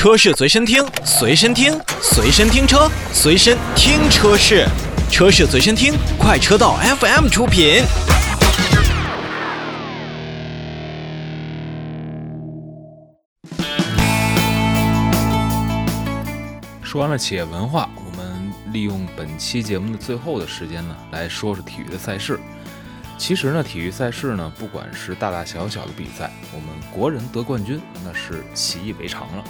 车市随身听，随身听，随身听车，随身听车市，车市随身听，快车道 FM 出品。说完了企业文化，我们利用本期节目的最后的时间呢，来说说体育的赛事。其实呢，体育赛事呢，不管是大大小小的比赛，我们国人得冠军那是习以为常了。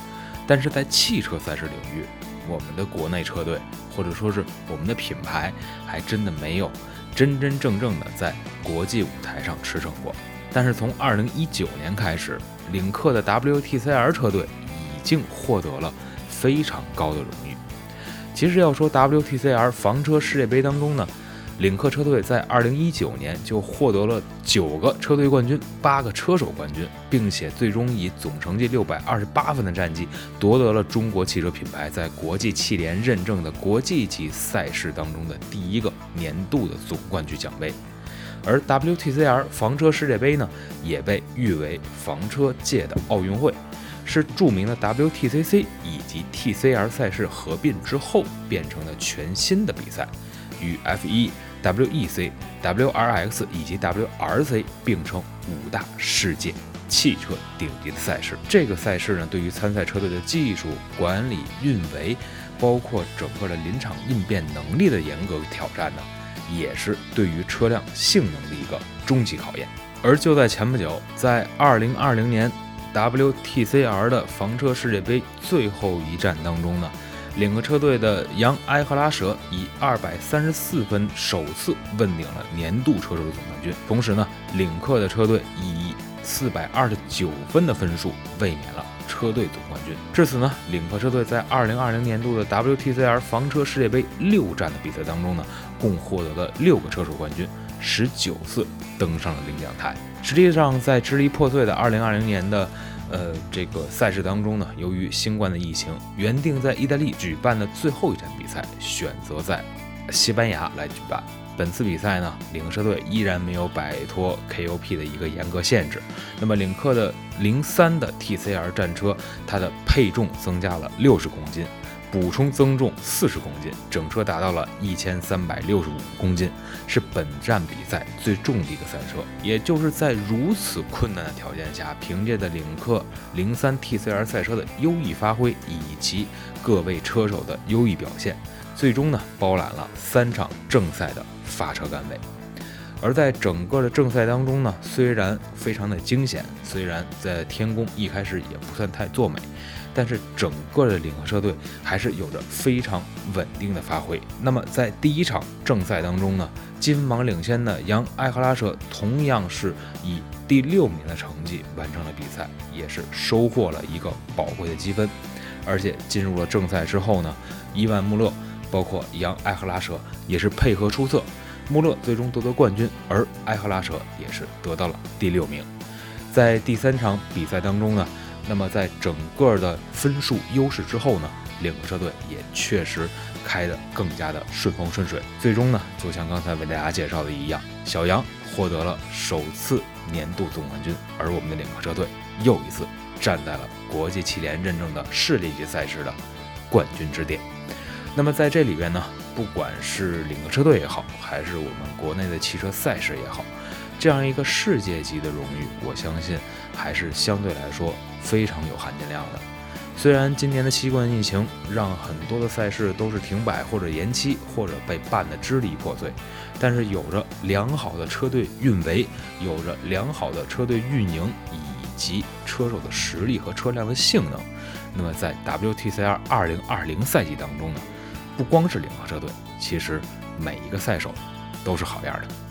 但是在汽车赛事领域，我们的国内车队或者说是我们的品牌，还真的没有真真正正的在国际舞台上驰骋过。但是从2019年开始，领克的 WTCR 车队已经获得了。非常高的荣誉。其实要说 WTCR 房车世界杯当中呢，领克车队在2019年就获得了九个车队冠军、八个车手冠军，并且最终以总成绩628分的战绩夺得了中国汽车品牌在国际汽联认证的国际级赛事当中的第一个年度的总冠军奖杯。而 WTCR 房车世界杯呢，也被誉为房车界的奥运会。是著名的 WTCC 以及 TCR 赛事合并之后变成了全新的比赛，与 F1、WEC、WRX 以及 WRC 并称五大世界汽车顶级的赛事。这个赛事呢，对于参赛车队的技术管理、运维，包括整个的临场应变能力的严格挑战呢，也是对于车辆性能的一个终极考验。而就在前不久，在2020年。WTCR 的房车世界杯最后一战当中呢，领克车队的杨埃赫拉舍以二百三十四分首次问鼎了年度车手的总冠军。同时呢，领克的车队以四百二十九分的分数卫冕了车队总冠军。至此呢，领克车队在二零二零年度的 WTCR 房车世界杯六站的比赛当中呢，共获得了六个车手冠军，十九次登上了领奖台。实际上，在支离破碎的2020年的，呃，这个赛事当中呢，由于新冠的疫情，原定在意大利举办的最后一站比赛，选择在西班牙来举办。本次比赛呢，领克车队依然没有摆脱 KOP 的一个严格限制。那么，领克的零三的 TCR 战车，它的配重增加了六十公斤。补充增重四十公斤，整车达到了一千三百六十五公斤，是本站比赛最重的一个赛车。也就是在如此困难的条件下，凭借着领克零三 TCR 赛车的优异发挥以及各位车手的优异表现，最终呢包揽了三场正赛的发车杆位。而在整个的正赛当中呢，虽然非常的惊险，虽然在天宫一开始也不算太作美。但是整个的领克车队还是有着非常稳定的发挥。那么在第一场正赛当中呢，积分榜领先的杨艾赫拉舍同样是以第六名的成绩完成了比赛，也是收获了一个宝贵的积分。而且进入了正赛之后呢，伊万穆勒包括杨艾赫拉舍也是配合出色，穆勒最终夺得冠军，而艾赫拉舍也是得到了第六名。在第三场比赛当中呢。那么，在整个的分数优势之后呢，领克车队也确实开得更加的顺风顺水。最终呢，就像刚才为大家介绍的一样，小杨获得了首次年度总冠军，而我们的领克车队又一次站在了国际汽联认证的世界级赛事的冠军之巅。那么在这里边呢，不管是领克车队也好，还是我们国内的汽车赛事也好。这样一个世界级的荣誉，我相信还是相对来说非常有含金量的。虽然今年的新冠疫情让很多的赛事都是停摆或者延期，或者被办得支离破碎，但是有着良好的车队运维，有着良好的车队运营以及车手的实力和车辆的性能，那么在 WTCR 2020赛季当中呢，不光是领克车队，其实每一个赛手都是好样的。